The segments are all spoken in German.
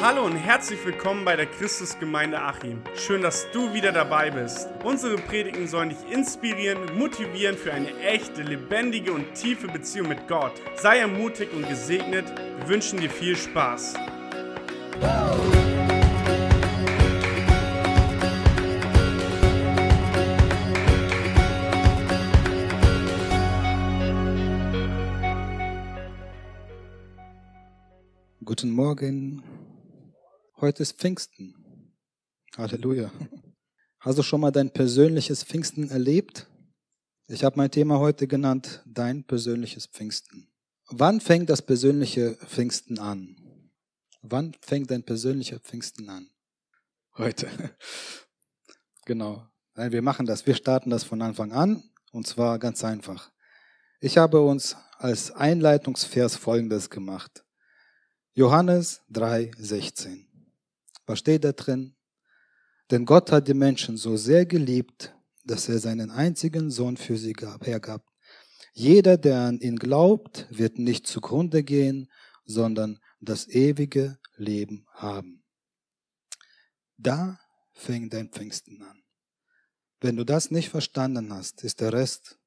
Hallo und herzlich willkommen bei der Christusgemeinde Achim. Schön, dass du wieder dabei bist. Unsere Predigten sollen dich inspirieren, motivieren für eine echte, lebendige und tiefe Beziehung mit Gott. Sei ermutigt und gesegnet. Wir wünschen dir viel Spaß. Guten Morgen. Heute ist Pfingsten. Halleluja. Hast du schon mal dein persönliches Pfingsten erlebt? Ich habe mein Thema heute genannt, dein persönliches Pfingsten. Wann fängt das persönliche Pfingsten an? Wann fängt dein persönlicher Pfingsten an? Heute. Genau. Nein, wir machen das. Wir starten das von Anfang an und zwar ganz einfach. Ich habe uns als Einleitungsvers Folgendes gemacht. Johannes 3,16. Was steht da drin? Denn Gott hat die Menschen so sehr geliebt, dass er seinen einzigen Sohn für sie gab, hergab. Jeder, der an ihn glaubt, wird nicht zugrunde gehen, sondern das ewige Leben haben. Da fängt dein Pfingsten an. Wenn du das nicht verstanden hast, ist der Rest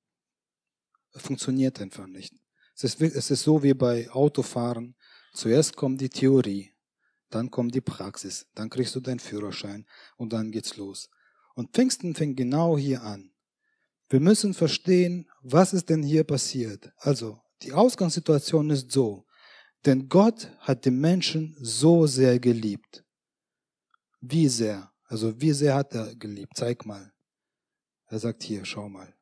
funktioniert einfach nicht. Es ist, es ist so wie bei Autofahren. Zuerst kommt die Theorie, dann kommt die Praxis, dann kriegst du deinen Führerschein und dann geht's los. Und Pfingsten fängt genau hier an. Wir müssen verstehen, was ist denn hier passiert. Also, die Ausgangssituation ist so, denn Gott hat die Menschen so sehr geliebt. Wie sehr? Also, wie sehr hat er geliebt? Zeig mal. Er sagt hier, schau mal.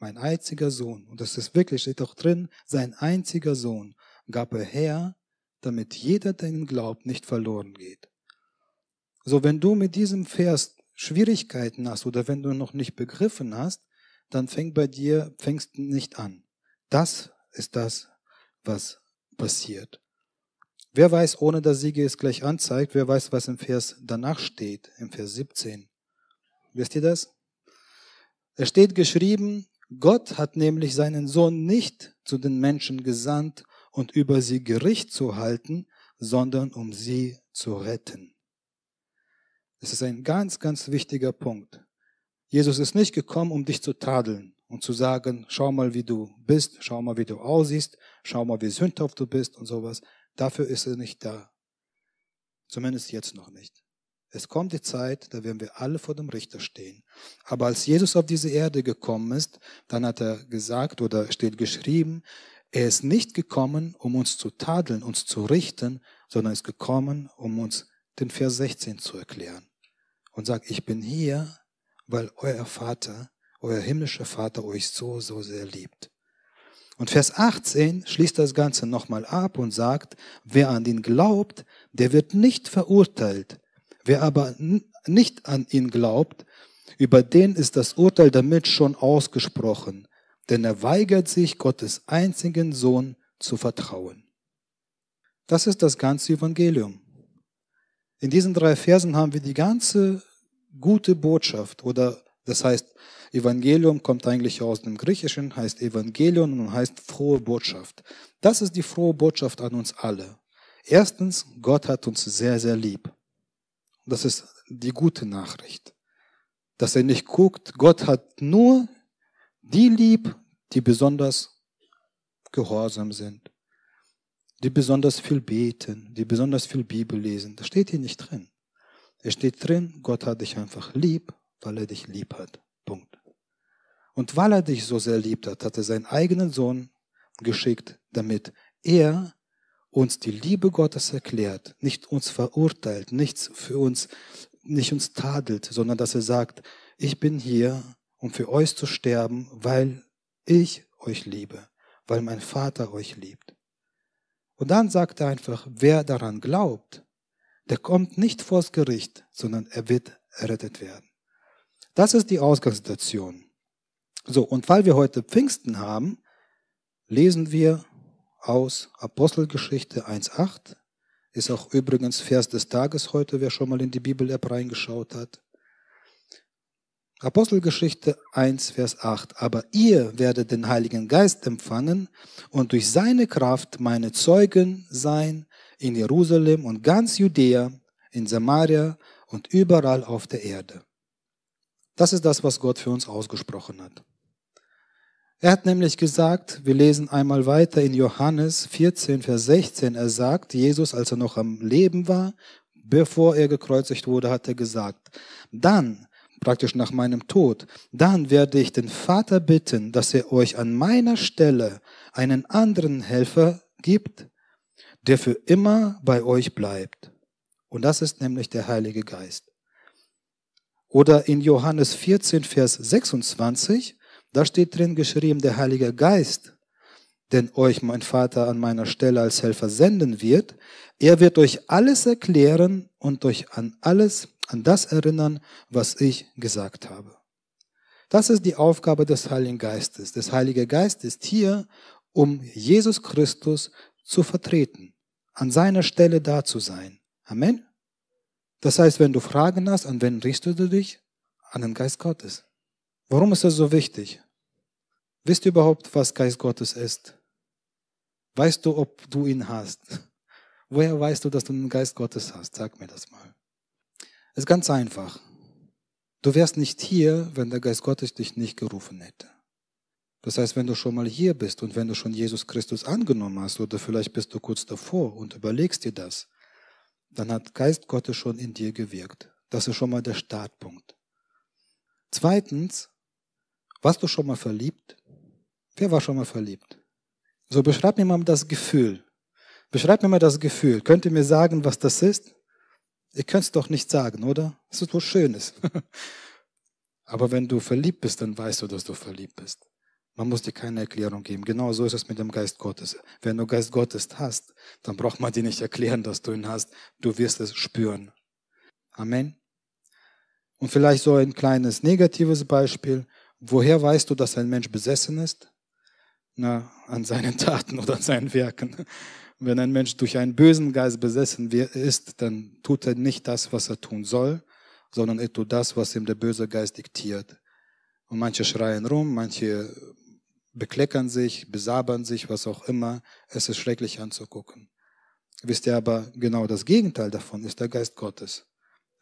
Mein einziger Sohn, und das ist wirklich, steht auch drin, sein einziger Sohn gab er her, damit jeder, der ihn glaubt, nicht verloren geht. So, wenn du mit diesem Vers Schwierigkeiten hast oder wenn du noch nicht begriffen hast, dann fängt bei dir Pfingsten nicht an. Das ist das, was passiert. Wer weiß, ohne dass Siege es gleich anzeigt, wer weiß, was im Vers danach steht, im Vers 17. Wisst ihr das? Es steht geschrieben, Gott hat nämlich seinen Sohn nicht zu den Menschen gesandt, und über sie Gericht zu halten, sondern um sie zu retten. Das ist ein ganz, ganz wichtiger Punkt. Jesus ist nicht gekommen, um dich zu tadeln und zu sagen, schau mal, wie du bist, schau mal, wie du aussiehst, schau mal, wie sündhaft du bist und sowas. Dafür ist er nicht da. Zumindest jetzt noch nicht. Es kommt die Zeit, da werden wir alle vor dem Richter stehen. Aber als Jesus auf diese Erde gekommen ist, dann hat er gesagt oder steht geschrieben, er ist nicht gekommen, um uns zu tadeln, uns zu richten, sondern ist gekommen, um uns den Vers 16 zu erklären. Und sagt, ich bin hier, weil euer Vater, euer himmlischer Vater euch so, so sehr liebt. Und Vers 18 schließt das Ganze nochmal ab und sagt, wer an ihn glaubt, der wird nicht verurteilt. Wer aber nicht an ihn glaubt, über den ist das Urteil damit schon ausgesprochen denn er weigert sich, Gottes einzigen Sohn zu vertrauen. Das ist das ganze Evangelium. In diesen drei Versen haben wir die ganze gute Botschaft oder das heißt, Evangelium kommt eigentlich aus dem Griechischen, heißt Evangelion und heißt frohe Botschaft. Das ist die frohe Botschaft an uns alle. Erstens, Gott hat uns sehr, sehr lieb. Das ist die gute Nachricht. Dass er nicht guckt, Gott hat nur die lieb, die besonders gehorsam sind, die besonders viel beten, die besonders viel Bibel lesen. Das steht hier nicht drin. Es steht drin, Gott hat dich einfach lieb, weil er dich lieb hat. Punkt. Und weil er dich so sehr liebt hat, hat er seinen eigenen Sohn geschickt, damit er uns die Liebe Gottes erklärt, nicht uns verurteilt, nichts für uns, nicht uns tadelt, sondern dass er sagt, ich bin hier, um für euch zu sterben, weil ich euch liebe, weil mein Vater euch liebt. Und dann sagt er einfach, wer daran glaubt, der kommt nicht vors Gericht, sondern er wird errettet werden. Das ist die Ausgangssituation. So, und weil wir heute Pfingsten haben, lesen wir aus Apostelgeschichte 1.8, ist auch übrigens Vers des Tages heute, wer schon mal in die Bibel-App reingeschaut hat. Apostelgeschichte 1, Vers 8. Aber ihr werdet den Heiligen Geist empfangen und durch seine Kraft meine Zeugen sein in Jerusalem und ganz Judäa, in Samaria und überall auf der Erde. Das ist das, was Gott für uns ausgesprochen hat. Er hat nämlich gesagt, wir lesen einmal weiter in Johannes 14, Vers 16, er sagt, Jesus, als er noch am Leben war, bevor er gekreuzigt wurde, hat er gesagt, dann, praktisch nach meinem Tod, dann werde ich den Vater bitten, dass er euch an meiner Stelle einen anderen Helfer gibt, der für immer bei euch bleibt. Und das ist nämlich der Heilige Geist. Oder in Johannes 14, Vers 26, da steht drin geschrieben, der Heilige Geist, den euch mein Vater an meiner Stelle als Helfer senden wird, er wird euch alles erklären und euch an alles, an das erinnern, was ich gesagt habe. Das ist die Aufgabe des Heiligen Geistes. Der Heilige Geist ist hier, um Jesus Christus zu vertreten, an seiner Stelle da zu sein. Amen. Das heißt, wenn du Fragen hast, an wen richtest du dich? An den Geist Gottes. Warum ist das so wichtig? Wisst ihr überhaupt, was Geist Gottes ist? Weißt du, ob du ihn hast? Woher weißt du, dass du den Geist Gottes hast? Sag mir das mal. Ist ganz einfach. Du wärst nicht hier, wenn der Geist Gottes dich nicht gerufen hätte. Das heißt, wenn du schon mal hier bist und wenn du schon Jesus Christus angenommen hast oder vielleicht bist du kurz davor und überlegst dir das, dann hat Geist Gottes schon in dir gewirkt. Das ist schon mal der Startpunkt. Zweitens, warst du schon mal verliebt? Wer war schon mal verliebt? So, beschreib mir mal das Gefühl. Beschreib mir mal das Gefühl. Könnt ihr mir sagen, was das ist? Ihr könnt es doch nicht sagen, oder? Es ist was Schönes. Aber wenn du verliebt bist, dann weißt du, dass du verliebt bist. Man muss dir keine Erklärung geben. Genau so ist es mit dem Geist Gottes. Wenn du Geist Gottes hast, dann braucht man dir nicht erklären, dass du ihn hast. Du wirst es spüren. Amen. Und vielleicht so ein kleines negatives Beispiel. Woher weißt du, dass ein Mensch besessen ist? Na, an seinen Taten oder an seinen Werken. Wenn ein Mensch durch einen bösen Geist besessen ist, dann tut er nicht das, was er tun soll, sondern er tut das, was ihm der böse Geist diktiert. Und manche schreien rum, manche bekleckern sich, besabern sich, was auch immer. Es ist schrecklich anzugucken. Wisst ihr aber, genau das Gegenteil davon ist der Geist Gottes.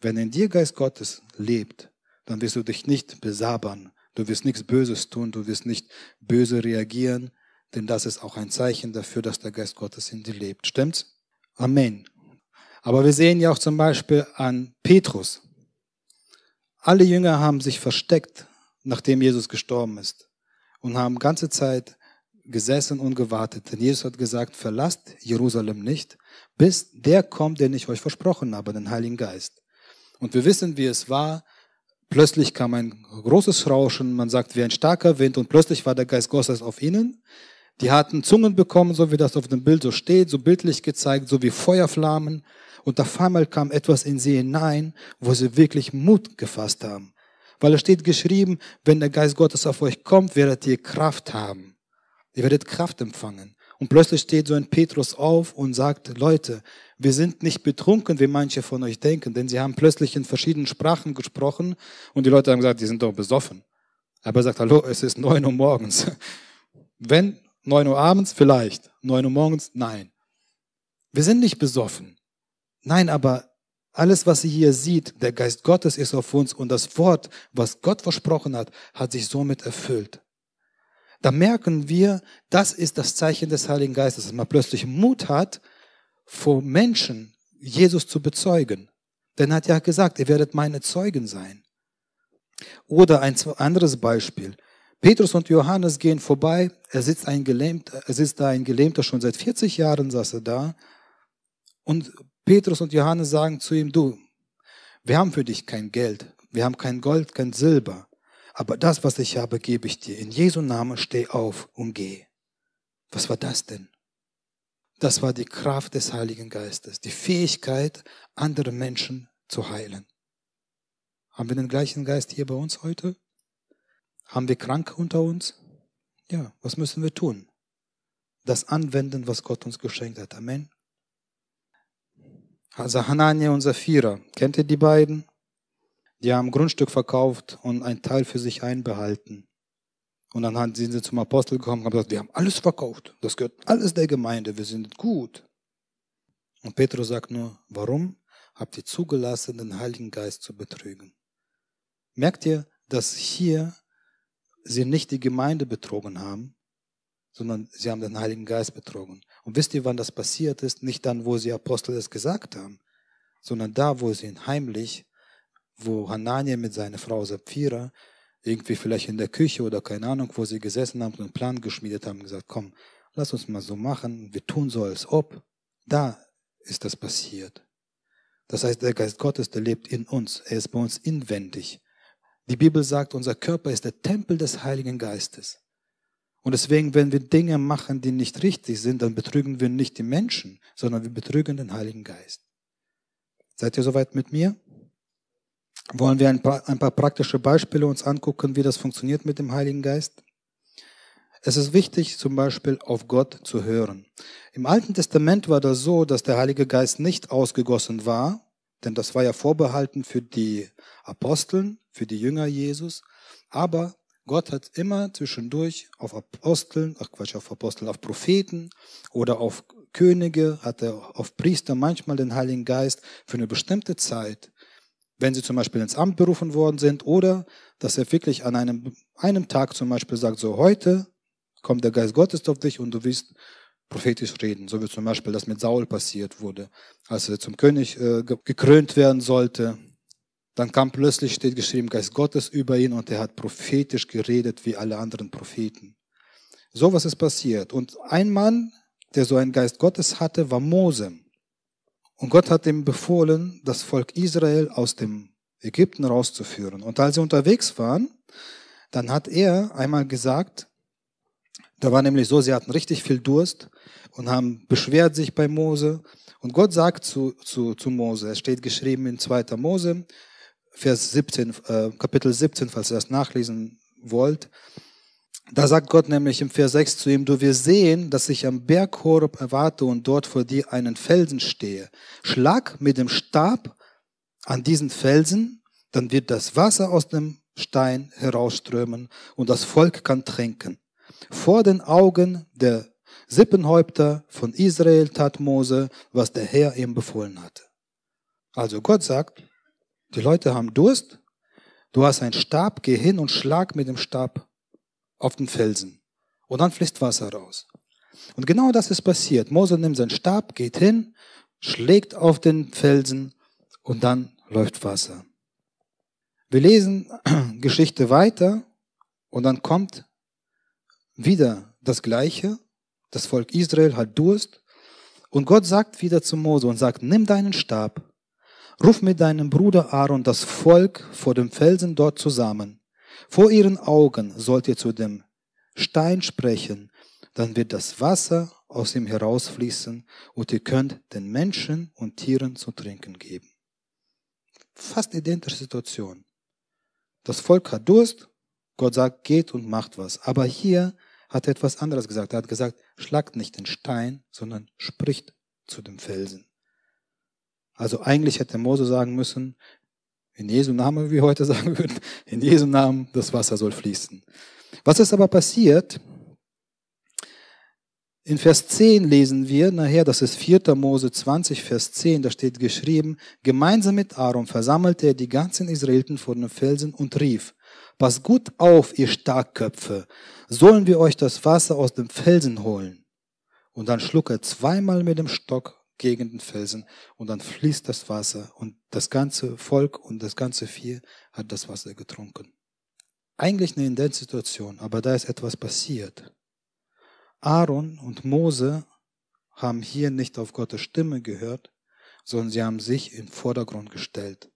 Wenn in dir Geist Gottes lebt, dann wirst du dich nicht besabern, du wirst nichts Böses tun, du wirst nicht böse reagieren, denn das ist auch ein Zeichen dafür, dass der Geist Gottes in dir lebt. Stimmt's? Amen. Aber wir sehen ja auch zum Beispiel an Petrus. Alle Jünger haben sich versteckt, nachdem Jesus gestorben ist und haben ganze Zeit gesessen und gewartet. Denn Jesus hat gesagt, verlasst Jerusalem nicht, bis der kommt, den ich euch versprochen habe, den Heiligen Geist. Und wir wissen, wie es war. Plötzlich kam ein großes Rauschen, man sagt wie ein starker Wind und plötzlich war der Geist Gottes auf ihnen. Die hatten Zungen bekommen, so wie das auf dem Bild so steht, so bildlich gezeigt, so wie Feuerflammen. Und auf einmal kam etwas in sie hinein, wo sie wirklich Mut gefasst haben. Weil es steht geschrieben, wenn der Geist Gottes auf euch kommt, werdet ihr Kraft haben. Ihr werdet Kraft empfangen. Und plötzlich steht so ein Petrus auf und sagt, Leute, wir sind nicht betrunken, wie manche von euch denken, denn sie haben plötzlich in verschiedenen Sprachen gesprochen und die Leute haben gesagt, die sind doch besoffen. Aber er sagt, hallo, es ist neun Uhr morgens. Wenn Neun Uhr abends vielleicht. Neun Uhr morgens? Nein. Wir sind nicht besoffen. Nein, aber alles, was sie hier sieht, der Geist Gottes ist auf uns und das Wort, was Gott versprochen hat, hat sich somit erfüllt. Da merken wir, das ist das Zeichen des Heiligen Geistes, dass man plötzlich Mut hat, vor Menschen Jesus zu bezeugen. Denn er hat ja gesagt, ihr werdet meine Zeugen sein. Oder ein anderes Beispiel. Petrus und Johannes gehen vorbei. Er sitzt, ein Gelähmter, er sitzt da ein Gelähmter, schon seit 40 Jahren saß er da. Und Petrus und Johannes sagen zu ihm, du, wir haben für dich kein Geld, wir haben kein Gold, kein Silber, aber das, was ich habe, gebe ich dir. In Jesu Namen steh auf und geh. Was war das denn? Das war die Kraft des Heiligen Geistes, die Fähigkeit, andere Menschen zu heilen. Haben wir den gleichen Geist hier bei uns heute? Haben wir Kranke unter uns? Ja, was müssen wir tun? Das anwenden, was Gott uns geschenkt hat. Amen. Also Hanania und Sapphira, kennt ihr die beiden? Die haben Grundstück verkauft und einen Teil für sich einbehalten. Und dann sind sie zum Apostel gekommen und haben gesagt, wir haben alles verkauft. Das gehört alles der Gemeinde. Wir sind gut. Und Petrus sagt nur, warum habt ihr zugelassen, den Heiligen Geist zu betrügen? Merkt ihr, dass hier sie nicht die Gemeinde betrogen haben, sondern sie haben den Heiligen Geist betrogen. Und wisst ihr, wann das passiert ist? Nicht dann, wo sie Apostel es gesagt haben, sondern da, wo sie ihn heimlich, wo Hanania mit seiner Frau Sapphira irgendwie vielleicht in der Küche oder keine Ahnung, wo sie gesessen haben und einen Plan geschmiedet haben, gesagt, komm, lass uns mal so machen, wir tun so, als ob. Da ist das passiert. Das heißt, der Geist Gottes, der lebt in uns. Er ist bei uns inwendig. Die Bibel sagt, unser Körper ist der Tempel des Heiligen Geistes. Und deswegen, wenn wir Dinge machen, die nicht richtig sind, dann betrügen wir nicht die Menschen, sondern wir betrügen den Heiligen Geist. Seid ihr soweit mit mir? Wollen wir ein paar, ein paar praktische Beispiele uns angucken, wie das funktioniert mit dem Heiligen Geist? Es ist wichtig, zum Beispiel auf Gott zu hören. Im Alten Testament war das so, dass der Heilige Geist nicht ausgegossen war, denn das war ja vorbehalten für die Aposteln, für die Jünger Jesus. Aber Gott hat immer zwischendurch auf Aposteln, ach Quatsch, auf Aposteln, auf Propheten oder auf Könige, hat er auf Priester manchmal den Heiligen Geist für eine bestimmte Zeit, wenn sie zum Beispiel ins Amt berufen worden sind oder dass er wirklich an einem, einem Tag zum Beispiel sagt, so heute kommt der Geist Gottes auf dich und du wirst prophetisch reden, so wie zum Beispiel das mit Saul passiert wurde, als er zum König äh, gekrönt werden sollte. Dann kam plötzlich, steht geschrieben, Geist Gottes über ihn und er hat prophetisch geredet wie alle anderen Propheten. So was ist passiert. Und ein Mann, der so einen Geist Gottes hatte, war Mose. Und Gott hat ihm befohlen, das Volk Israel aus dem Ägypten rauszuführen. Und als sie unterwegs waren, dann hat er einmal gesagt, da war nämlich so, sie hatten richtig viel Durst und haben beschwert sich bei Mose. Und Gott sagt zu, zu, zu Mose, es steht geschrieben in 2. Mose, Vers 17, äh, Kapitel 17, falls ihr das nachlesen wollt. Da sagt Gott nämlich im Vers 6 zu ihm, du wirst sehen, dass ich am Berg Horeb erwarte und dort vor dir einen Felsen stehe. Schlag mit dem Stab an diesen Felsen, dann wird das Wasser aus dem Stein herausströmen und das Volk kann trinken. Vor den Augen der Sippenhäupter von Israel tat Mose, was der Herr ihm befohlen hatte. Also Gott sagt, die Leute haben Durst, du hast einen Stab, geh hin und schlag mit dem Stab auf den Felsen. Und dann fließt Wasser raus. Und genau das ist passiert. Mose nimmt seinen Stab, geht hin, schlägt auf den Felsen und dann läuft Wasser. Wir lesen Geschichte weiter und dann kommt wieder das Gleiche. Das Volk Israel hat Durst. Und Gott sagt wieder zu Mose und sagt, nimm deinen Stab, ruf mit deinem Bruder Aaron das Volk vor dem Felsen dort zusammen. Vor ihren Augen sollt ihr zu dem Stein sprechen, dann wird das Wasser aus ihm herausfließen und ihr könnt den Menschen und Tieren zu trinken geben. Fast identische Situation. Das Volk hat Durst, Gott sagt, geht und macht was. Aber hier hat er etwas anderes gesagt. Er hat gesagt, schlagt nicht den Stein, sondern spricht zu dem Felsen. Also eigentlich hätte Mose sagen müssen, in Jesu Namen, wie wir heute sagen würden, in Jesu Namen, das Wasser soll fließen. Was ist aber passiert? In Vers 10 lesen wir nachher, das ist 4. Mose 20, Vers 10, da steht geschrieben, gemeinsam mit Aaron versammelte er die ganzen Israeliten vor den Felsen und rief, Pass gut auf, ihr Starkköpfe. Sollen wir euch das Wasser aus dem Felsen holen? Und dann schlug er zweimal mit dem Stock gegen den Felsen und dann fließt das Wasser und das ganze Volk und das ganze Vieh hat das Wasser getrunken. Eigentlich eine Identitssituation, aber da ist etwas passiert. Aaron und Mose haben hier nicht auf Gottes Stimme gehört, sondern sie haben sich den Vordergrund gestellt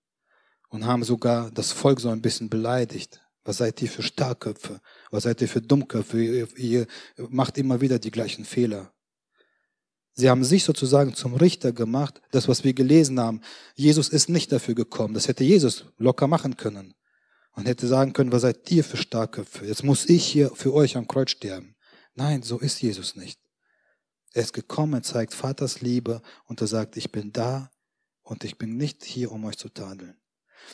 und haben sogar das Volk so ein bisschen beleidigt. Was seid ihr für Starkköpfe? Was seid ihr für Dummköpfe? Ihr, macht immer wieder die gleichen Fehler. Sie haben sich sozusagen zum Richter gemacht, das, was wir gelesen haben. Jesus ist nicht dafür gekommen. Das hätte Jesus locker machen können. Und hätte sagen können, was seid ihr für Starkköpfe? Jetzt muss ich hier für euch am Kreuz sterben. Nein, so ist Jesus nicht. Er ist gekommen, er zeigt Vaters Liebe und er sagt, ich bin da und ich bin nicht hier, um euch zu tadeln.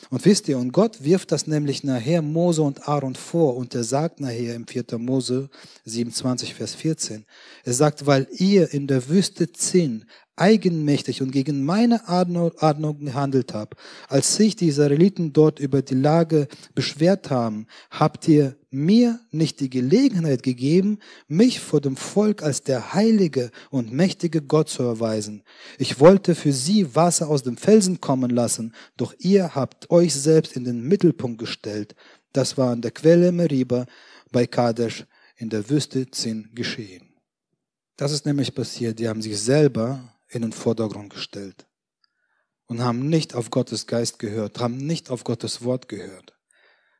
Und wisst ihr, und Gott wirft das nämlich nachher Mose und Aaron vor und er sagt nachher im 4. Mose 27, Vers 14, er sagt, weil ihr in der Wüste Zinn eigenmächtig und gegen meine Ordnung gehandelt habe, als sich die Israeliten dort über die Lage beschwert haben, habt ihr mir nicht die Gelegenheit gegeben, mich vor dem Volk als der heilige und mächtige Gott zu erweisen. Ich wollte für sie Wasser aus dem Felsen kommen lassen, doch ihr habt euch selbst in den Mittelpunkt gestellt. Das war an der Quelle Meriba bei Kadesh in der Wüste Zin geschehen. Das ist nämlich passiert. Die haben sich selber in den Vordergrund gestellt und haben nicht auf Gottes Geist gehört, haben nicht auf Gottes Wort gehört.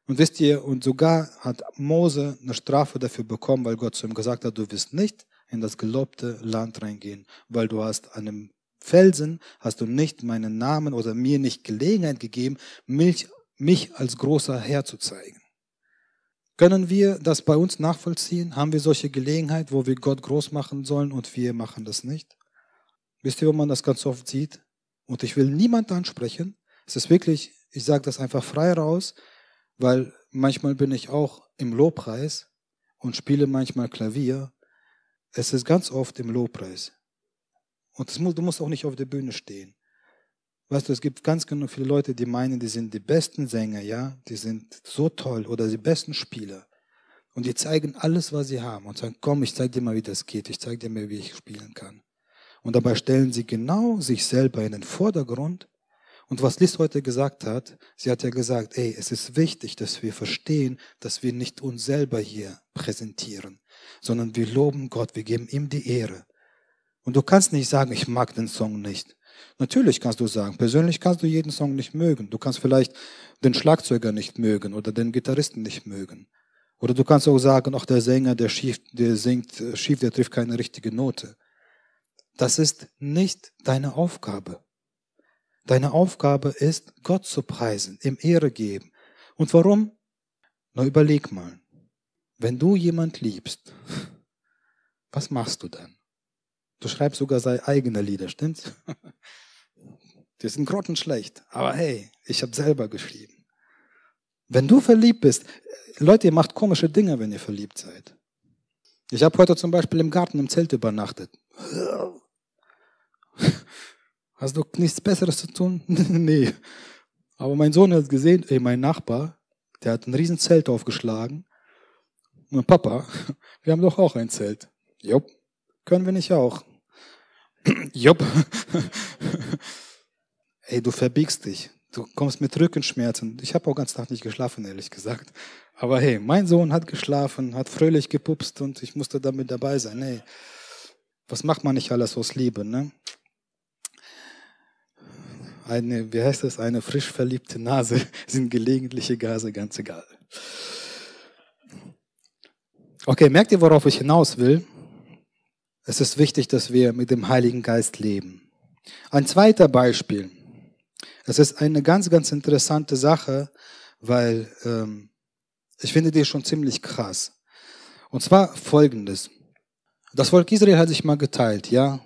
Und wisst ihr, und sogar hat Mose eine Strafe dafür bekommen, weil Gott zu ihm gesagt hat, du wirst nicht in das gelobte Land reingehen, weil du hast an einem Felsen, hast du nicht meinen Namen oder mir nicht Gelegenheit gegeben, mich, mich als großer Herr zu zeigen. Können wir das bei uns nachvollziehen? Haben wir solche Gelegenheit, wo wir Gott groß machen sollen und wir machen das nicht? Wisst ihr, wo man das ganz oft sieht? Und ich will niemand ansprechen. Es ist wirklich, ich sage das einfach frei raus, weil manchmal bin ich auch im Lobpreis und spiele manchmal Klavier. Es ist ganz oft im Lobpreis. Und muss, du musst auch nicht auf der Bühne stehen. Weißt du, es gibt ganz genug viele Leute, die meinen, die sind die besten Sänger, ja, die sind so toll oder die besten Spieler. Und die zeigen alles, was sie haben und sagen, komm, ich zeig dir mal, wie das geht, ich zeig dir mal, wie ich spielen kann. Und dabei stellen sie genau sich selber in den Vordergrund. Und was Liz heute gesagt hat, sie hat ja gesagt, ey, es ist wichtig, dass wir verstehen, dass wir nicht uns selber hier präsentieren, sondern wir loben Gott, wir geben ihm die Ehre. Und du kannst nicht sagen, ich mag den Song nicht. Natürlich kannst du sagen, persönlich kannst du jeden Song nicht mögen. Du kannst vielleicht den Schlagzeuger nicht mögen oder den Gitarristen nicht mögen. Oder du kannst auch sagen, ach, der Sänger, der schief, der singt äh, schief, der trifft keine richtige Note. Das ist nicht deine Aufgabe. Deine Aufgabe ist, Gott zu preisen, ihm Ehre geben. Und warum? Na, überleg mal. Wenn du jemand liebst, was machst du dann? Du schreibst sogar seine eigene Lieder, stimmt's? Die sind grottenschlecht. Aber hey, ich habe selber geschrieben. Wenn du verliebt bist, Leute, ihr macht komische Dinge, wenn ihr verliebt seid. Ich habe heute zum Beispiel im Garten im Zelt übernachtet. Hast du nichts Besseres zu tun? nee. Aber mein Sohn hat gesehen, ey, mein Nachbar, der hat ein riesen Zelt aufgeschlagen. Und Papa, wir haben doch auch ein Zelt. Jupp. Können wir nicht auch? Jupp. ey, du verbiegst dich. Du kommst mit Rückenschmerzen. Ich habe auch ganz Tag nicht geschlafen, ehrlich gesagt. Aber hey, mein Sohn hat geschlafen, hat fröhlich gepupst und ich musste damit dabei sein. Hey, was macht man nicht alles aus Liebe, ne? eine, wie heißt das, eine frisch verliebte Nase sind gelegentliche Gase ganz egal. Okay, merkt ihr, worauf ich hinaus will? Es ist wichtig, dass wir mit dem Heiligen Geist leben. Ein zweiter Beispiel. Es ist eine ganz, ganz interessante Sache, weil ähm, ich finde die schon ziemlich krass. Und zwar folgendes. Das Volk Israel hat sich mal geteilt, ja.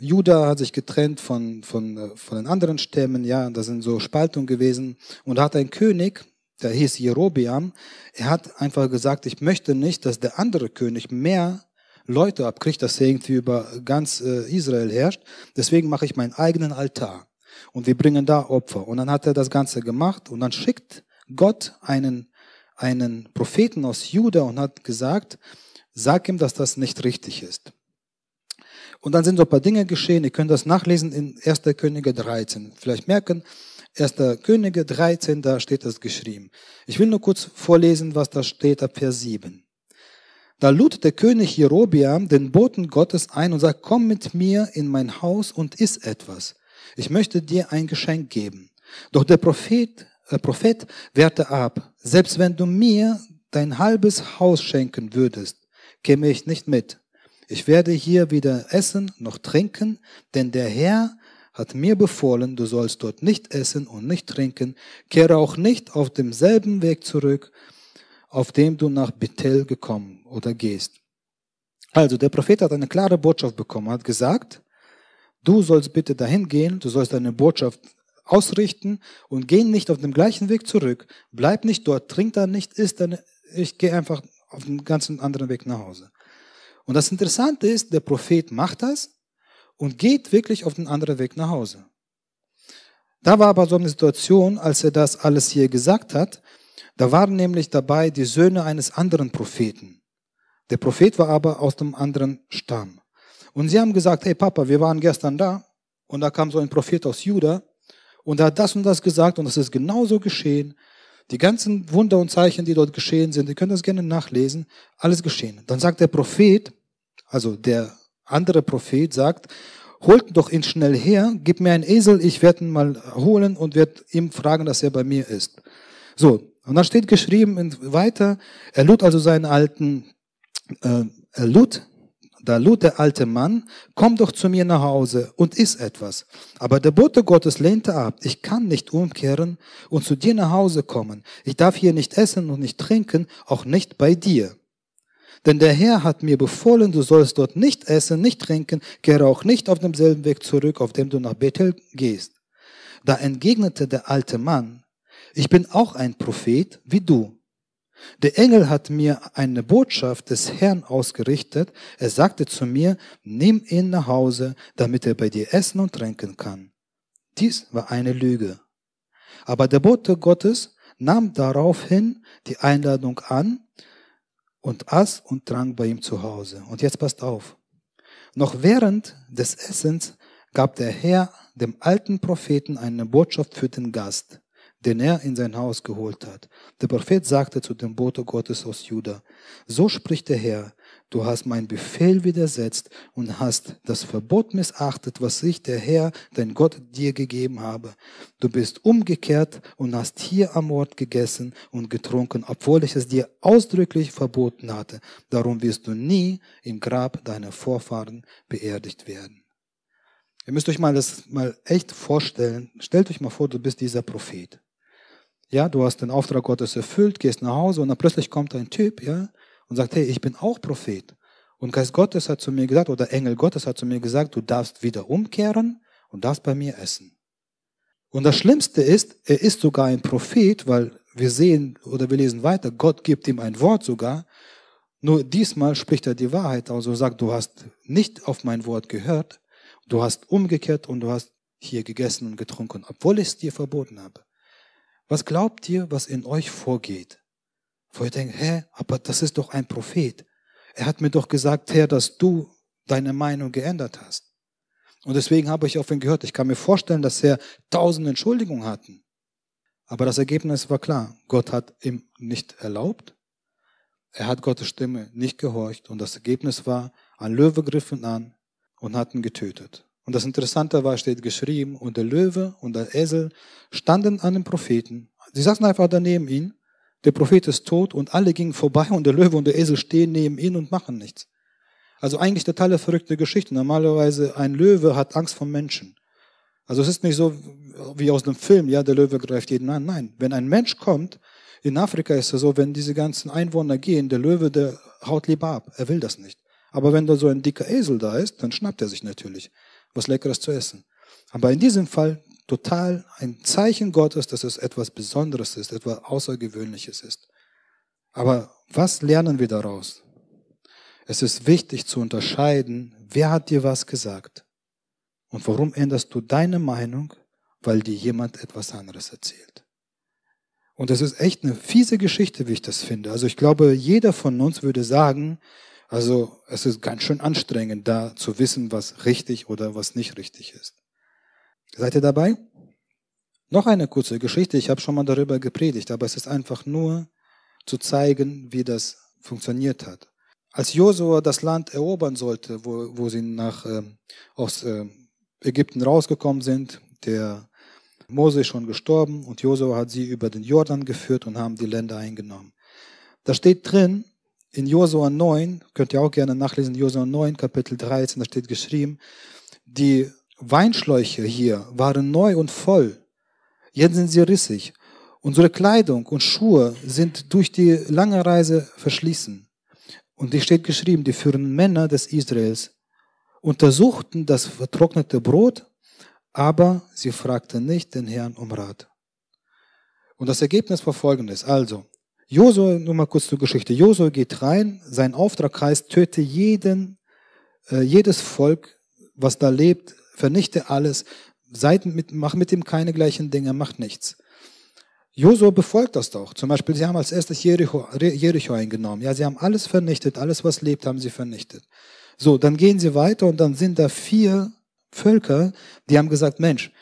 Juda hat sich getrennt von, von, äh, von den anderen Stämmen, ja, da sind so Spaltungen gewesen. Und da hat ein König, der hieß Jerobiam, er hat einfach gesagt, ich möchte nicht, dass der andere König mehr Leute abkriegt, dass er irgendwie über ganz äh, Israel herrscht. Deswegen mache ich meinen eigenen Altar. Und wir bringen da Opfer. Und dann hat er das Ganze gemacht und dann schickt Gott einen, einen Propheten aus Juda und hat gesagt, sag ihm, dass das nicht richtig ist. Und dann sind so ein paar Dinge geschehen. Ihr könnt das nachlesen in 1. Könige 13. Vielleicht merken, 1. Könige 13, da steht das geschrieben. Ich will nur kurz vorlesen, was da steht ab Vers 7. Da lud der König Jerobiam den Boten Gottes ein und sagt, komm mit mir in mein Haus und iss etwas. Ich möchte dir ein Geschenk geben. Doch der Prophet, äh, Prophet wehrte ab. Selbst wenn du mir dein halbes Haus schenken würdest, käme ich nicht mit. Ich werde hier weder essen noch trinken, denn der Herr hat mir befohlen, du sollst dort nicht essen und nicht trinken, kehre auch nicht auf demselben Weg zurück, auf dem du nach Bethel gekommen oder gehst. Also der Prophet hat eine klare Botschaft bekommen, hat gesagt, du sollst bitte dahin gehen, du sollst deine Botschaft ausrichten und geh nicht auf dem gleichen Weg zurück, bleib nicht dort, trink da nicht, isst dann, ich gehe einfach auf einen ganz anderen Weg nach Hause. Und das Interessante ist, der Prophet macht das und geht wirklich auf den anderen Weg nach Hause. Da war aber so eine Situation, als er das alles hier gesagt hat, da waren nämlich dabei die Söhne eines anderen Propheten. Der Prophet war aber aus dem anderen Stamm. Und sie haben gesagt, hey Papa, wir waren gestern da und da kam so ein Prophet aus Juda und er hat das und das gesagt und es ist genauso geschehen. Die ganzen Wunder und Zeichen, die dort geschehen sind, ihr könnt das gerne nachlesen, alles geschehen. Dann sagt der Prophet, also der andere Prophet sagt, holt doch ihn schnell her, gib mir einen Esel, ich werde ihn mal holen und werde ihm fragen, dass er bei mir ist. So, und dann steht geschrieben weiter, er lud also seinen alten, äh, er lud da lud der alte Mann, komm doch zu mir nach Hause und iss etwas. Aber der Bote Gottes lehnte ab. Ich kann nicht umkehren und zu dir nach Hause kommen. Ich darf hier nicht essen und nicht trinken, auch nicht bei dir. Denn der Herr hat mir befohlen, du sollst dort nicht essen, nicht trinken, kehre auch nicht auf demselben Weg zurück, auf dem du nach Bethel gehst. Da entgegnete der alte Mann, ich bin auch ein Prophet wie du. Der Engel hat mir eine Botschaft des Herrn ausgerichtet. Er sagte zu mir, nimm ihn nach Hause, damit er bei dir essen und trinken kann. Dies war eine Lüge. Aber der Bote Gottes nahm daraufhin die Einladung an und aß und trank bei ihm zu Hause. Und jetzt passt auf. Noch während des Essens gab der Herr dem alten Propheten eine Botschaft für den Gast den er in sein Haus geholt hat. Der Prophet sagte zu dem Bote Gottes aus Juda, so spricht der Herr, du hast mein Befehl widersetzt und hast das Verbot missachtet, was ich, der Herr, dein Gott, dir gegeben habe. Du bist umgekehrt und hast hier am Ort gegessen und getrunken, obwohl ich es dir ausdrücklich verboten hatte. Darum wirst du nie im Grab deiner Vorfahren beerdigt werden. Ihr müsst euch mal das mal echt vorstellen. Stellt euch mal vor, du bist dieser Prophet. Ja, du hast den Auftrag Gottes erfüllt, gehst nach Hause und dann plötzlich kommt ein Typ, ja, und sagt, hey, ich bin auch Prophet. Und Geist Gottes hat zu mir gesagt, oder Engel Gottes hat zu mir gesagt, du darfst wieder umkehren und darfst bei mir essen. Und das Schlimmste ist, er ist sogar ein Prophet, weil wir sehen oder wir lesen weiter, Gott gibt ihm ein Wort sogar. Nur diesmal spricht er die Wahrheit aus und sagt, du hast nicht auf mein Wort gehört, du hast umgekehrt und du hast hier gegessen und getrunken, obwohl ich es dir verboten habe. Was glaubt ihr, was in euch vorgeht? Wo ihr denkt, hä, aber das ist doch ein Prophet. Er hat mir doch gesagt, Herr, dass du deine Meinung geändert hast. Und deswegen habe ich auf ihn gehört. Ich kann mir vorstellen, dass er tausend Entschuldigungen hatten. Aber das Ergebnis war klar. Gott hat ihm nicht erlaubt. Er hat Gottes Stimme nicht gehorcht. Und das Ergebnis war, ein Löwe griff ihn an und hat ihn getötet. Und das Interessante war, steht geschrieben, und der Löwe und der Esel standen an dem Propheten. Sie saßen einfach daneben ihn. Der Prophet ist tot und alle gingen vorbei und der Löwe und der Esel stehen neben ihn und machen nichts. Also eigentlich total verrückte Geschichte. Normalerweise ein Löwe hat Angst vor Menschen. Also es ist nicht so wie aus einem Film, ja, der Löwe greift jeden an. Nein, wenn ein Mensch kommt, in Afrika ist es so, wenn diese ganzen Einwohner gehen, der Löwe, der haut lieber ab. Er will das nicht. Aber wenn da so ein dicker Esel da ist, dann schnappt er sich natürlich was Leckeres zu essen. Aber in diesem Fall total ein Zeichen Gottes, dass es etwas Besonderes ist, etwas Außergewöhnliches ist. Aber was lernen wir daraus? Es ist wichtig zu unterscheiden, wer hat dir was gesagt und warum änderst du deine Meinung, weil dir jemand etwas anderes erzählt. Und das ist echt eine fiese Geschichte, wie ich das finde. Also ich glaube, jeder von uns würde sagen, also es ist ganz schön anstrengend, da zu wissen, was richtig oder was nicht richtig ist. Seid ihr dabei? Noch eine kurze Geschichte. Ich habe schon mal darüber gepredigt, aber es ist einfach nur zu zeigen, wie das funktioniert hat. Als Josua das Land erobern sollte, wo, wo sie nach, äh, aus äh, Ägypten rausgekommen sind, der Mose ist schon gestorben und Josua hat sie über den Jordan geführt und haben die Länder eingenommen. Da steht drin, in Josua 9, könnt ihr auch gerne nachlesen, Josua 9, Kapitel 13, da steht geschrieben, die Weinschläuche hier waren neu und voll. Jetzt sind sie rissig. Unsere Kleidung und Schuhe sind durch die lange Reise verschließen. Und hier steht geschrieben, die führenden Männer des Israels untersuchten das vertrocknete Brot, aber sie fragten nicht den Herrn um Rat. Und das Ergebnis war folgendes. Also, Josua, nur mal kurz zur Geschichte. Josua geht rein, sein Auftrag heißt, töte jeden, äh, jedes Volk was da lebt, vernichte alles, seid mit, mach mit ihm keine gleichen Dinge, macht nichts. Josua befolgt das doch. Zum Beispiel, sie haben als erstes Jericho, Jericho eingenommen. Ja, sie haben alles vernichtet, alles was lebt, haben sie vernichtet. So, dann gehen sie weiter und dann sind da vier Völker, die haben gesagt, Mensch,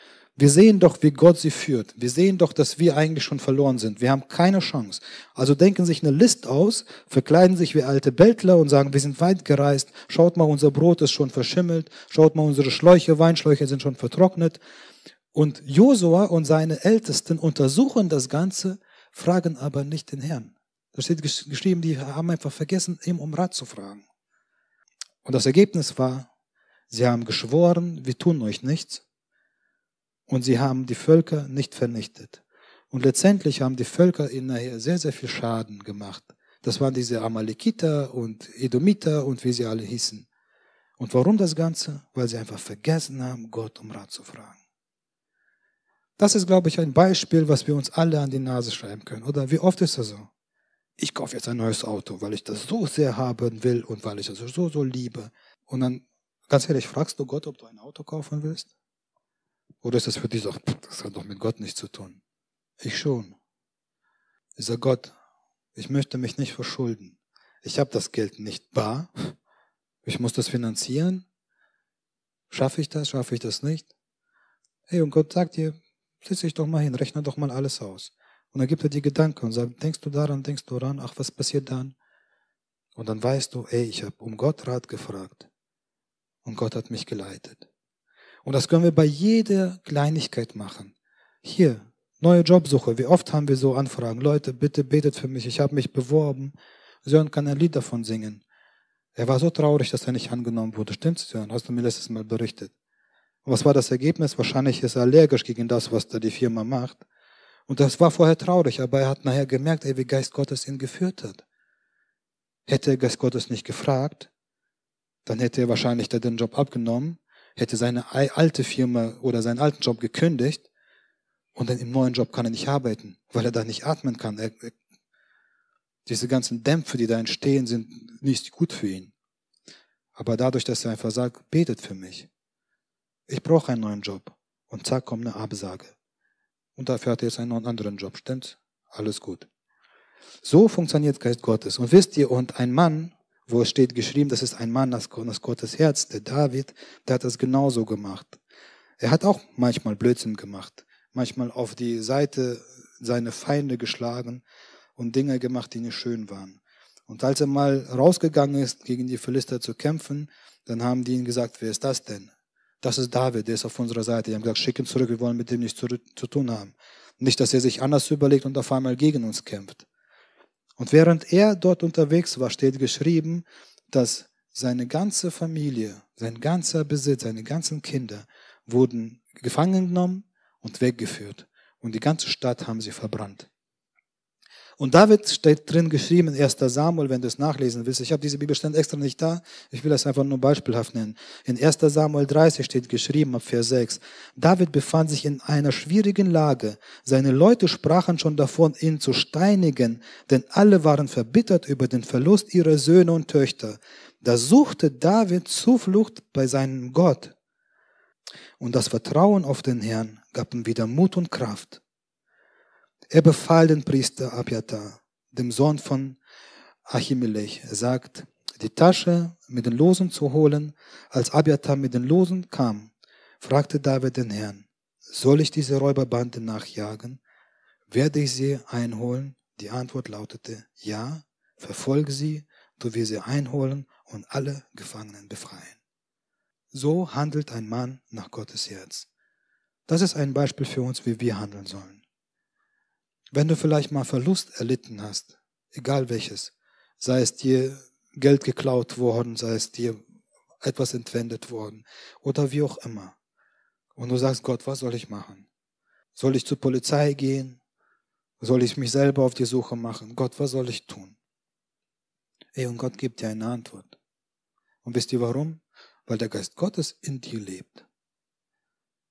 wir sehen doch, wie Gott sie führt. Wir sehen doch, dass wir eigentlich schon verloren sind. Wir haben keine Chance. Also denken sich eine List aus, verkleiden sich wie alte Bettler und sagen, wir sind weit gereist. Schaut mal, unser Brot ist schon verschimmelt. Schaut mal, unsere Schläuche, Weinschläuche sind schon vertrocknet. Und Josua und seine Ältesten untersuchen das Ganze, fragen aber nicht den Herrn. Da steht geschrieben, die haben einfach vergessen, ihm um Rat zu fragen. Und das Ergebnis war, sie haben geschworen, wir tun euch nichts. Und sie haben die Völker nicht vernichtet. Und letztendlich haben die Völker ihnen nachher sehr, sehr viel Schaden gemacht. Das waren diese Amalekiter und Edomiter und wie sie alle hießen. Und warum das Ganze? Weil sie einfach vergessen haben, Gott um Rat zu fragen. Das ist, glaube ich, ein Beispiel, was wir uns alle an die Nase schreiben können. Oder wie oft ist das so? Ich kaufe jetzt ein neues Auto, weil ich das so sehr haben will und weil ich das so, so liebe. Und dann, ganz ehrlich, fragst du Gott, ob du ein Auto kaufen willst? Oder ist das für dich so, das hat doch mit Gott nichts zu tun? Ich schon. Ich sage Gott, ich möchte mich nicht verschulden. Ich habe das Geld nicht bar. Ich muss das finanzieren. Schaffe ich das? Schaffe ich das nicht? Hey, und Gott sagt dir, Setz dich doch mal hin, rechne doch mal alles aus. Und dann gibt er dir Gedanken und sagt, denkst du daran, denkst du daran, ach, was passiert dann? Und dann weißt du, ey, ich habe um Gott Rat gefragt. Und Gott hat mich geleitet. Und das können wir bei jeder Kleinigkeit machen. Hier, neue Jobsuche. Wie oft haben wir so Anfragen? Leute, bitte betet für mich. Ich habe mich beworben. Sören kann ein Lied davon singen. Er war so traurig, dass er nicht angenommen wurde. Stimmt's, Sören? Hast du mir letztes Mal berichtet. Und was war das Ergebnis? Wahrscheinlich ist er allergisch gegen das, was da die Firma macht. Und das war vorher traurig, aber er hat nachher gemerkt, ey, wie Geist Gottes ihn geführt hat. Hätte Geist Gottes nicht gefragt, dann hätte er wahrscheinlich den Job abgenommen, hätte seine alte Firma oder seinen alten Job gekündigt und dann im neuen Job kann er nicht arbeiten, weil er da nicht atmen kann. Er, er, diese ganzen Dämpfe, die da entstehen, sind nicht gut für ihn. Aber dadurch, dass er einfach sagt, betet für mich, ich brauche einen neuen Job. Und zack, kommt eine Absage. Und dafür hat er jetzt einen anderen Job, stimmt? Alles gut. So funktioniert Geist Gottes. Und wisst ihr, und ein Mann, wo es steht geschrieben, das ist ein Mann nach Gottes Herz, der David, der hat das genauso gemacht. Er hat auch manchmal Blödsinn gemacht, manchmal auf die Seite seine Feinde geschlagen und Dinge gemacht, die nicht schön waren. Und als er mal rausgegangen ist, gegen die Philister zu kämpfen, dann haben die ihn gesagt, wer ist das denn? Das ist David, der ist auf unserer Seite. Die haben gesagt, schick ihn zurück, wir wollen mit dem nichts zu, zu tun haben. Nicht, dass er sich anders überlegt und auf einmal gegen uns kämpft. Und während er dort unterwegs war, steht geschrieben, dass seine ganze Familie, sein ganzer Besitz, seine ganzen Kinder wurden gefangen genommen und weggeführt. Und die ganze Stadt haben sie verbrannt. Und David steht drin geschrieben in 1. Samuel, wenn du es nachlesen willst. Ich habe diese Bibelstände extra nicht da. Ich will das einfach nur beispielhaft nennen. In 1. Samuel 30 steht geschrieben ab Vers 6. David befand sich in einer schwierigen Lage. Seine Leute sprachen schon davon, ihn zu steinigen, denn alle waren verbittert über den Verlust ihrer Söhne und Töchter. Da suchte David Zuflucht bei seinem Gott. Und das Vertrauen auf den Herrn gab ihm wieder Mut und Kraft. Er befahl den Priester Abiatar, dem Sohn von Achimelech. Er sagt, die Tasche mit den Losen zu holen. Als Abiatar mit den Losen kam, fragte David den Herrn, soll ich diese Räuberbande nachjagen? Werde ich sie einholen? Die Antwort lautete, ja, verfolge sie, du wirst sie einholen und alle Gefangenen befreien. So handelt ein Mann nach Gottes Herz. Das ist ein Beispiel für uns, wie wir handeln sollen. Wenn du vielleicht mal Verlust erlitten hast, egal welches, sei es dir Geld geklaut worden, sei es dir etwas entwendet worden oder wie auch immer. Und du sagst, Gott, was soll ich machen? Soll ich zur Polizei gehen? Soll ich mich selber auf die Suche machen? Gott, was soll ich tun? Ey, und Gott gibt dir eine Antwort. Und wisst ihr warum? Weil der Geist Gottes in dir lebt.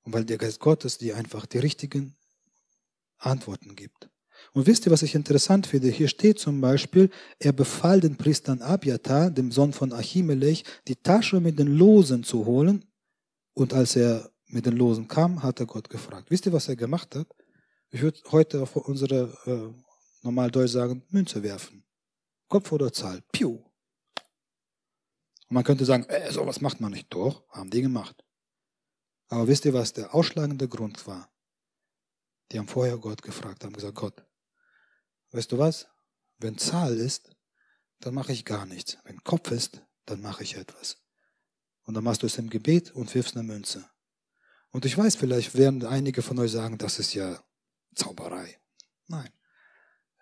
Und weil der Geist Gottes dir einfach die richtigen Antworten gibt. Und wisst ihr, was ich interessant finde? Hier steht zum Beispiel, er befahl den Priestern Abiatar, dem Sohn von Achimelech, die Tasche mit den Losen zu holen. Und als er mit den Losen kam, hat er Gott gefragt. Wisst ihr, was er gemacht hat? Ich würde heute auf unsere, äh, normal Deutsch sagen, Münze werfen. Kopf oder Zahl. Piu. Und man könnte sagen, äh, sowas macht man nicht. Doch, haben die gemacht. Aber wisst ihr, was der ausschlagende Grund war? Die haben vorher Gott gefragt, haben gesagt, Gott, weißt du was? Wenn Zahl ist, dann mache ich gar nichts. Wenn Kopf ist, dann mache ich etwas. Und dann machst du es im Gebet und wirfst eine Münze. Und ich weiß, vielleicht werden einige von euch sagen, das ist ja Zauberei. Nein.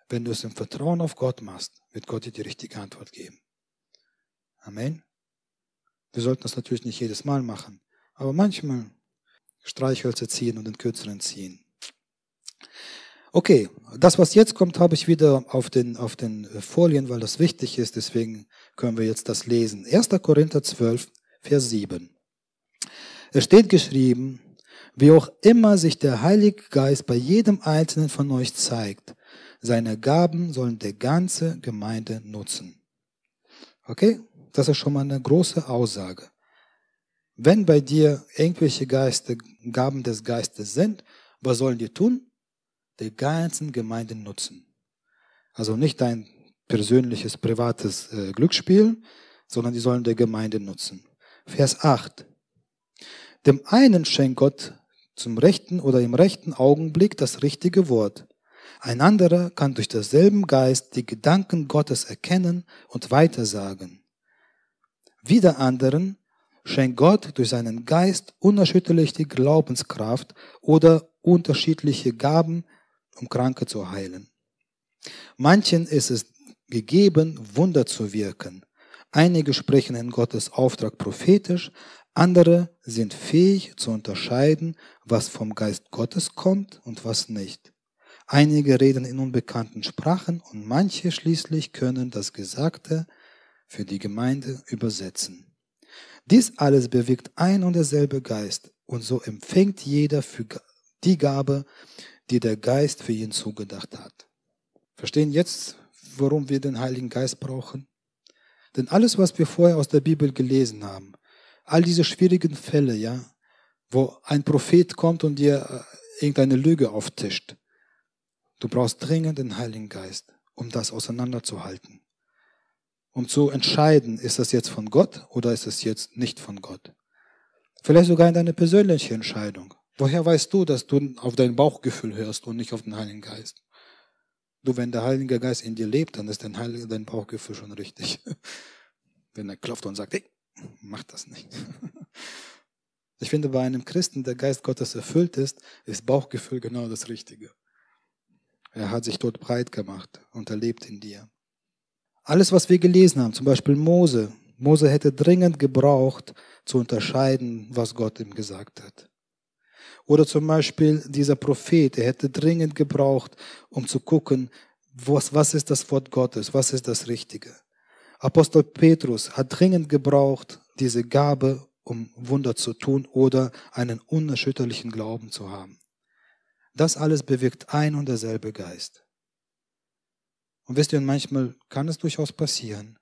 Wenn du es im Vertrauen auf Gott machst, wird Gott dir die richtige Antwort geben. Amen. Wir sollten das natürlich nicht jedes Mal machen, aber manchmal Streichhölzer ziehen und den kürzeren ziehen. Okay, das, was jetzt kommt, habe ich wieder auf den, auf den Folien, weil das wichtig ist, deswegen können wir jetzt das lesen. 1. Korinther 12, Vers 7. Es steht geschrieben, wie auch immer sich der Heilige Geist bei jedem Einzelnen von euch zeigt, seine Gaben sollen der ganze Gemeinde nutzen. Okay? Das ist schon mal eine große Aussage. Wenn bei dir irgendwelche Geiste, Gaben des Geistes sind, was sollen die tun? Der ganzen Gemeinde nutzen. Also nicht dein persönliches, privates äh, Glücksspiel, sondern die sollen der Gemeinde nutzen. Vers 8. Dem einen schenkt Gott zum rechten oder im rechten Augenblick das richtige Wort. Ein anderer kann durch denselben Geist die Gedanken Gottes erkennen und weitersagen. Wieder anderen schenkt Gott durch seinen Geist unerschütterliche Glaubenskraft oder unterschiedliche Gaben, um Kranke zu heilen. Manchen ist es gegeben, Wunder zu wirken. Einige sprechen in Gottes Auftrag prophetisch, andere sind fähig zu unterscheiden, was vom Geist Gottes kommt und was nicht. Einige reden in unbekannten Sprachen und manche schließlich können das Gesagte für die Gemeinde übersetzen. Dies alles bewirkt ein und derselbe Geist und so empfängt jeder für die Gabe, die der Geist für ihn zugedacht hat. Verstehen jetzt, warum wir den Heiligen Geist brauchen? Denn alles, was wir vorher aus der Bibel gelesen haben, all diese schwierigen Fälle, ja, wo ein Prophet kommt und dir äh, irgendeine Lüge auftischt. Du brauchst dringend den Heiligen Geist, um das auseinanderzuhalten. Um zu entscheiden, ist das jetzt von Gott oder ist es jetzt nicht von Gott. Vielleicht sogar in deine persönliche Entscheidung. Woher weißt du, dass du auf dein Bauchgefühl hörst und nicht auf den Heiligen Geist? Du, wenn der Heilige Geist in dir lebt, dann ist dein, Heilige, dein Bauchgefühl schon richtig. Wenn er klopft und sagt, hey, mach das nicht. Ich finde, bei einem Christen, der Geist Gottes erfüllt ist, ist Bauchgefühl genau das Richtige. Er hat sich dort breit gemacht und er lebt in dir. Alles, was wir gelesen haben, zum Beispiel Mose. Mose hätte dringend gebraucht, zu unterscheiden, was Gott ihm gesagt hat. Oder zum Beispiel dieser Prophet, er hätte dringend gebraucht, um zu gucken, was, was ist das Wort Gottes, was ist das Richtige. Apostel Petrus hat dringend gebraucht, diese Gabe, um Wunder zu tun oder einen unerschütterlichen Glauben zu haben. Das alles bewirkt ein und derselbe Geist. Und wisst ihr, manchmal kann es durchaus passieren,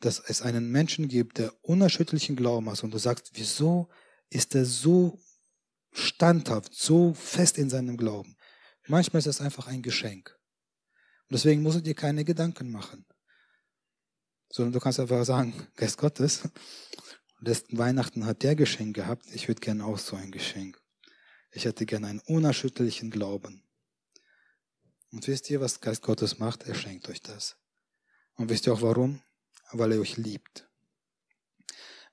dass es einen Menschen gibt, der unerschütterlichen Glauben hat und du sagst, wieso ist er so standhaft, so fest in seinem Glauben? Manchmal ist es einfach ein Geschenk. Und deswegen musst du dir keine Gedanken machen sondern du kannst einfach sagen, Geist Gottes, letzten Weihnachten hat der Geschenk gehabt, ich würde gerne auch so ein Geschenk. Ich hätte gerne einen unerschütterlichen Glauben. Und wisst ihr, was Geist Gottes macht? Er schenkt euch das. Und wisst ihr auch warum? Weil er euch liebt.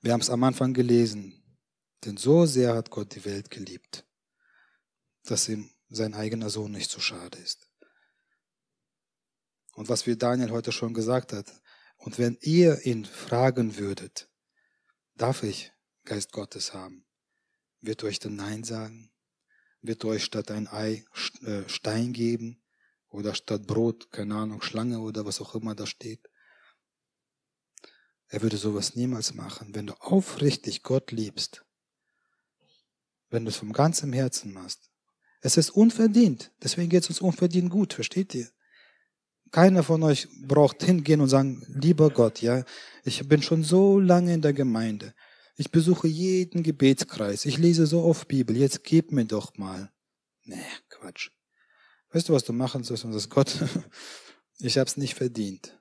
Wir haben es am Anfang gelesen. Denn so sehr hat Gott die Welt geliebt, dass ihm sein eigener Sohn nicht zu schade ist. Und was wie Daniel heute schon gesagt hat, und wenn ihr ihn fragen würdet, darf ich Geist Gottes haben, wird euch dann Nein sagen? Wird euch statt ein Ei äh, Stein geben? Oder statt Brot, keine Ahnung, Schlange oder was auch immer da steht? Er würde sowas niemals machen. Wenn du aufrichtig Gott liebst, wenn du es vom ganzen Herzen machst, es ist unverdient. Deswegen geht es uns unverdient gut, versteht ihr? Keiner von euch braucht hingehen und sagen, lieber Gott, ja, ich bin schon so lange in der Gemeinde. Ich besuche jeden Gebetskreis. Ich lese so oft Bibel. Jetzt gib mir doch mal. Nee, Quatsch. Weißt du, was du machen sollst? Und das Gott, ich hab's nicht verdient.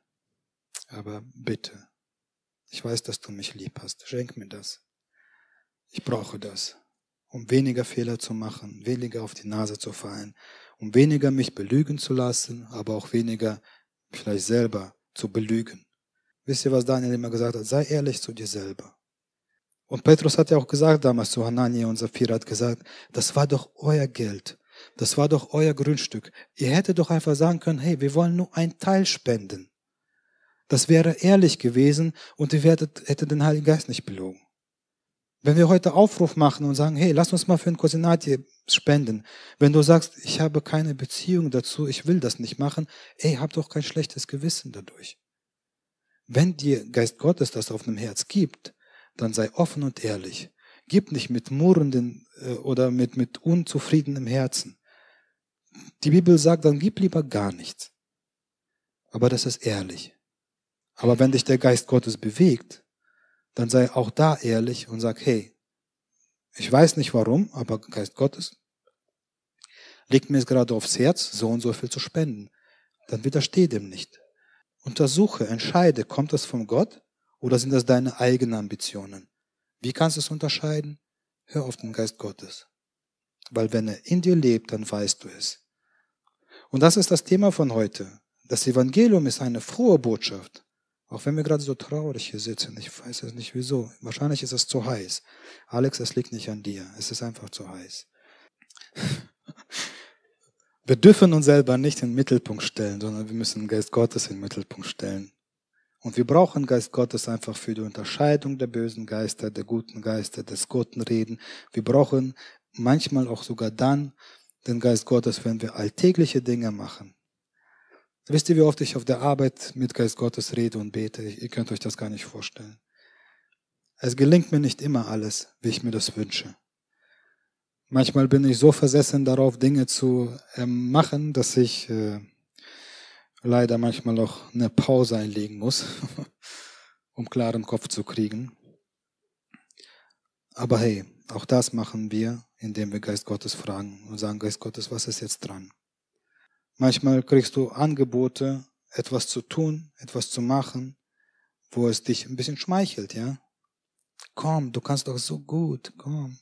Aber bitte, ich weiß, dass du mich lieb hast. Schenk mir das. Ich brauche das, um weniger Fehler zu machen, weniger auf die Nase zu fallen, um weniger mich belügen zu lassen, aber auch weniger vielleicht selber zu belügen. Wisst ihr, was Daniel immer gesagt hat? Sei ehrlich zu dir selber. Und Petrus hat ja auch gesagt damals zu Hanania und Sapphira, hat gesagt, das war doch euer Geld. Das war doch euer Grundstück. Ihr hättet doch einfach sagen können, hey, wir wollen nur einen Teil spenden. Das wäre ehrlich gewesen und ihr hättet den Heiligen Geist nicht belogen. Wenn wir heute Aufruf machen und sagen, hey, lass uns mal für ein Cousinati spenden. Wenn du sagst, ich habe keine Beziehung dazu, ich will das nicht machen, ey, hab doch kein schlechtes Gewissen dadurch. Wenn dir Geist Gottes das auf dem Herz gibt, dann sei offen und ehrlich. Gib nicht mit murrenden äh, oder mit, mit unzufriedenem Herzen. Die Bibel sagt, dann gib lieber gar nichts. Aber das ist ehrlich. Aber wenn dich der Geist Gottes bewegt, dann sei auch da ehrlich und sag, hey, ich weiß nicht warum, aber Geist Gottes legt mir es gerade aufs Herz, so und so viel zu spenden. Dann widersteh dem nicht. Untersuche, entscheide, kommt das von Gott oder sind das deine eigenen Ambitionen? Wie kannst du es unterscheiden? Hör auf den Geist Gottes. Weil wenn er in dir lebt, dann weißt du es. Und das ist das Thema von heute. Das Evangelium ist eine frohe Botschaft. Auch wenn wir gerade so traurig hier sitzen, ich weiß es nicht wieso. Wahrscheinlich ist es zu heiß. Alex, es liegt nicht an dir. Es ist einfach zu heiß. Wir dürfen uns selber nicht in den Mittelpunkt stellen, sondern wir müssen den Geist Gottes in den Mittelpunkt stellen. Und wir brauchen Geist Gottes einfach für die Unterscheidung der bösen Geister, der guten Geister, des guten Reden. Wir brauchen manchmal auch sogar dann den Geist Gottes, wenn wir alltägliche Dinge machen. Wisst ihr, wie oft ich auf der Arbeit mit Geist Gottes rede und bete? Ihr könnt euch das gar nicht vorstellen. Es gelingt mir nicht immer alles, wie ich mir das wünsche. Manchmal bin ich so versessen darauf, Dinge zu ähm, machen, dass ich äh, leider manchmal auch eine Pause einlegen muss, um klaren Kopf zu kriegen. Aber hey, auch das machen wir, indem wir Geist Gottes fragen und sagen, Geist Gottes, was ist jetzt dran? Manchmal kriegst du Angebote, etwas zu tun, etwas zu machen, wo es dich ein bisschen schmeichelt, ja? Komm, du kannst doch so gut, komm.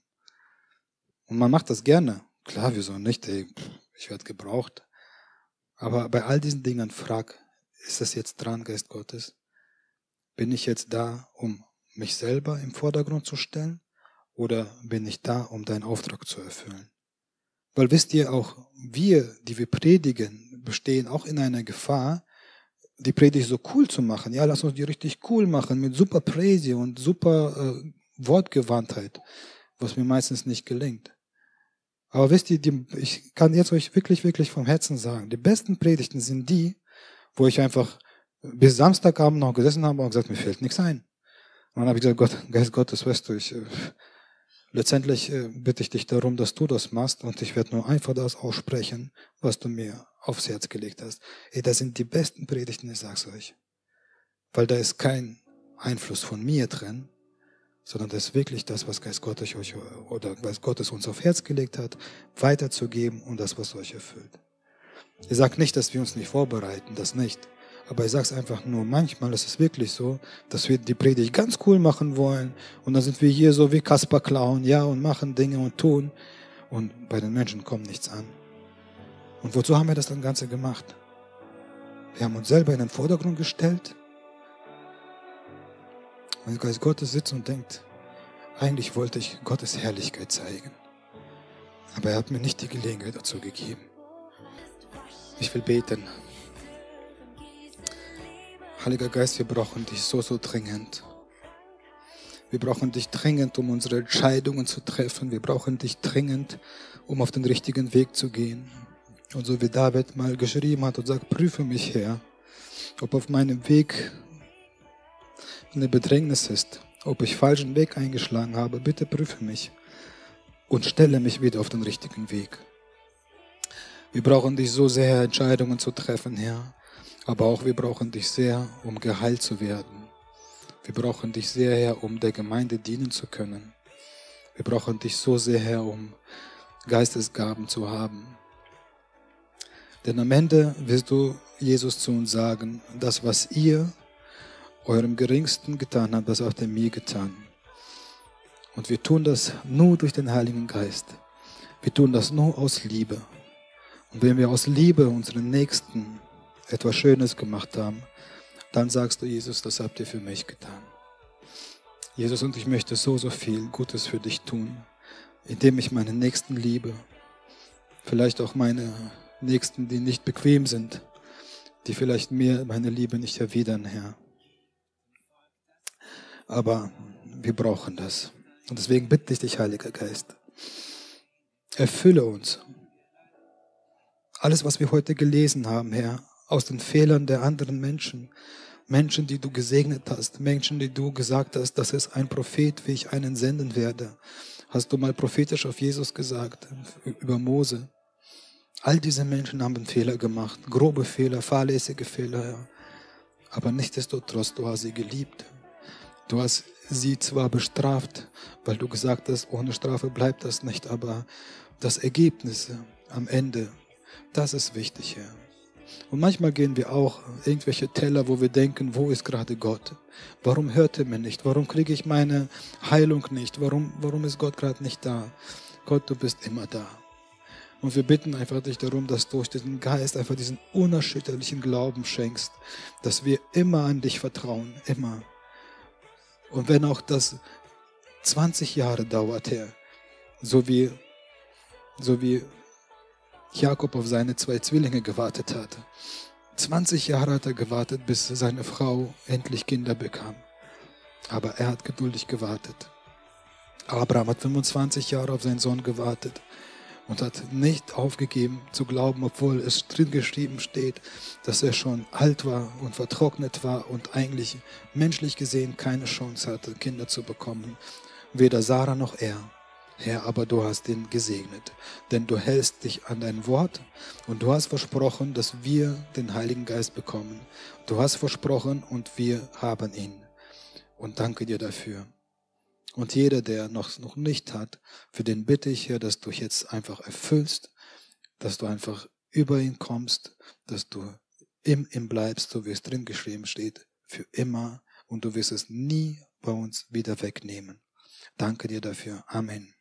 Und man macht das gerne. Klar, wieso nicht? Ey, ich werde gebraucht. Aber bei all diesen Dingen frag, ist das jetzt dran, Geist Gottes? Bin ich jetzt da, um mich selber im Vordergrund zu stellen? Oder bin ich da, um deinen Auftrag zu erfüllen? Weil wisst ihr auch, wir, die wir predigen, bestehen auch in einer Gefahr, die Predigt so cool zu machen. Ja, lass uns die richtig cool machen mit super Präse und super äh, Wortgewandtheit, was mir meistens nicht gelingt. Aber wisst ihr, die, ich kann jetzt euch wirklich, wirklich vom Herzen sagen, die besten Predigten sind die, wo ich einfach bis Samstagabend noch gesessen habe und gesagt, mir fällt nichts ein. Und dann habe ich gesagt, Gott, Geist Gottes, weißt du, ich, äh, Letztendlich äh, bitte ich dich darum, dass du das machst und ich werde nur einfach das aussprechen, was du mir aufs Herz gelegt hast. Ey, das sind die besten Predigten, ich sag's euch. Weil da ist kein Einfluss von mir drin, sondern das ist wirklich das, was Geist Gottes euch oder Geist Gottes uns aufs Herz gelegt hat, weiterzugeben und das, was euch erfüllt. Ich sage nicht, dass wir uns nicht vorbereiten, das nicht. Aber ich sage es einfach nur, manchmal ist es wirklich so, dass wir die Predigt ganz cool machen wollen und dann sind wir hier so wie Kasper Clown, ja, und machen Dinge und tun und bei den Menschen kommt nichts an. Und wozu haben wir das dann Ganze gemacht? Wir haben uns selber in den Vordergrund gestellt und der Geist Gottes sitzt und denkt, eigentlich wollte ich Gottes Herrlichkeit zeigen, aber er hat mir nicht die Gelegenheit dazu gegeben. Ich will beten. Heiliger Geist, wir brauchen dich so, so dringend. Wir brauchen dich dringend, um unsere Entscheidungen zu treffen. Wir brauchen dich dringend, um auf den richtigen Weg zu gehen. Und so wie David mal geschrieben hat und sagt, prüfe mich her, ob auf meinem Weg eine Bedrängnis ist, ob ich falschen Weg eingeschlagen habe, bitte prüfe mich und stelle mich wieder auf den richtigen Weg. Wir brauchen dich so sehr, Entscheidungen zu treffen, Herr aber auch wir brauchen dich sehr, um geheilt zu werden. Wir brauchen dich sehr, Herr, um der Gemeinde dienen zu können. Wir brauchen dich so sehr, Herr, um Geistesgaben zu haben. Denn am Ende wirst du, Jesus, zu uns sagen, das, was ihr eurem Geringsten getan habt, das habt ihr mir getan. Und wir tun das nur durch den Heiligen Geist. Wir tun das nur aus Liebe. Und wenn wir aus Liebe unseren Nächsten etwas Schönes gemacht haben, dann sagst du, Jesus, das habt ihr für mich getan. Jesus, und ich möchte so, so viel Gutes für dich tun, indem ich meine Nächsten liebe. Vielleicht auch meine Nächsten, die nicht bequem sind, die vielleicht mir meine Liebe nicht erwidern, Herr. Aber wir brauchen das. Und deswegen bitte ich dich, Heiliger Geist, erfülle uns. Alles, was wir heute gelesen haben, Herr, aus den Fehlern der anderen Menschen, Menschen, die du gesegnet hast, Menschen, die du gesagt hast, das ist ein Prophet, wie ich einen senden werde. Hast du mal prophetisch auf Jesus gesagt, über Mose. All diese Menschen haben Fehler gemacht, grobe Fehler, fahrlässige Fehler, ja. aber nichtsdestotrotz, du hast sie geliebt. Du hast sie zwar bestraft, weil du gesagt hast, ohne Strafe bleibt das nicht, aber das Ergebnis am Ende, das ist wichtig, Herr. Und manchmal gehen wir auch irgendwelche Teller, wo wir denken, wo ist gerade Gott? Warum hört er mir nicht? Warum kriege ich meine Heilung nicht? Warum, warum ist Gott gerade nicht da? Gott, du bist immer da. Und wir bitten einfach dich darum, dass du durch diesen Geist einfach diesen unerschütterlichen Glauben schenkst, dass wir immer an dich vertrauen, immer. Und wenn auch das 20 Jahre dauert, Herr, so wie, so wie Jakob auf seine zwei Zwillinge gewartet hat. 20 Jahre hat er gewartet, bis seine Frau endlich Kinder bekam. Aber er hat geduldig gewartet. Abraham hat 25 Jahre auf seinen Sohn gewartet und hat nicht aufgegeben zu glauben, obwohl es drin geschrieben steht, dass er schon alt war und vertrocknet war und eigentlich menschlich gesehen keine Chance hatte, Kinder zu bekommen. Weder Sarah noch er. Herr, aber du hast ihn gesegnet, denn du hältst dich an dein Wort und du hast versprochen, dass wir den Heiligen Geist bekommen. Du hast versprochen und wir haben ihn. Und danke dir dafür. Und jeder, der noch, noch nicht hat, für den bitte ich, Herr, dass du jetzt einfach erfüllst, dass du einfach über ihn kommst, dass du im ihm bleibst, so wie es drin geschrieben steht, für immer und du wirst es nie bei uns wieder wegnehmen. Danke dir dafür. Amen.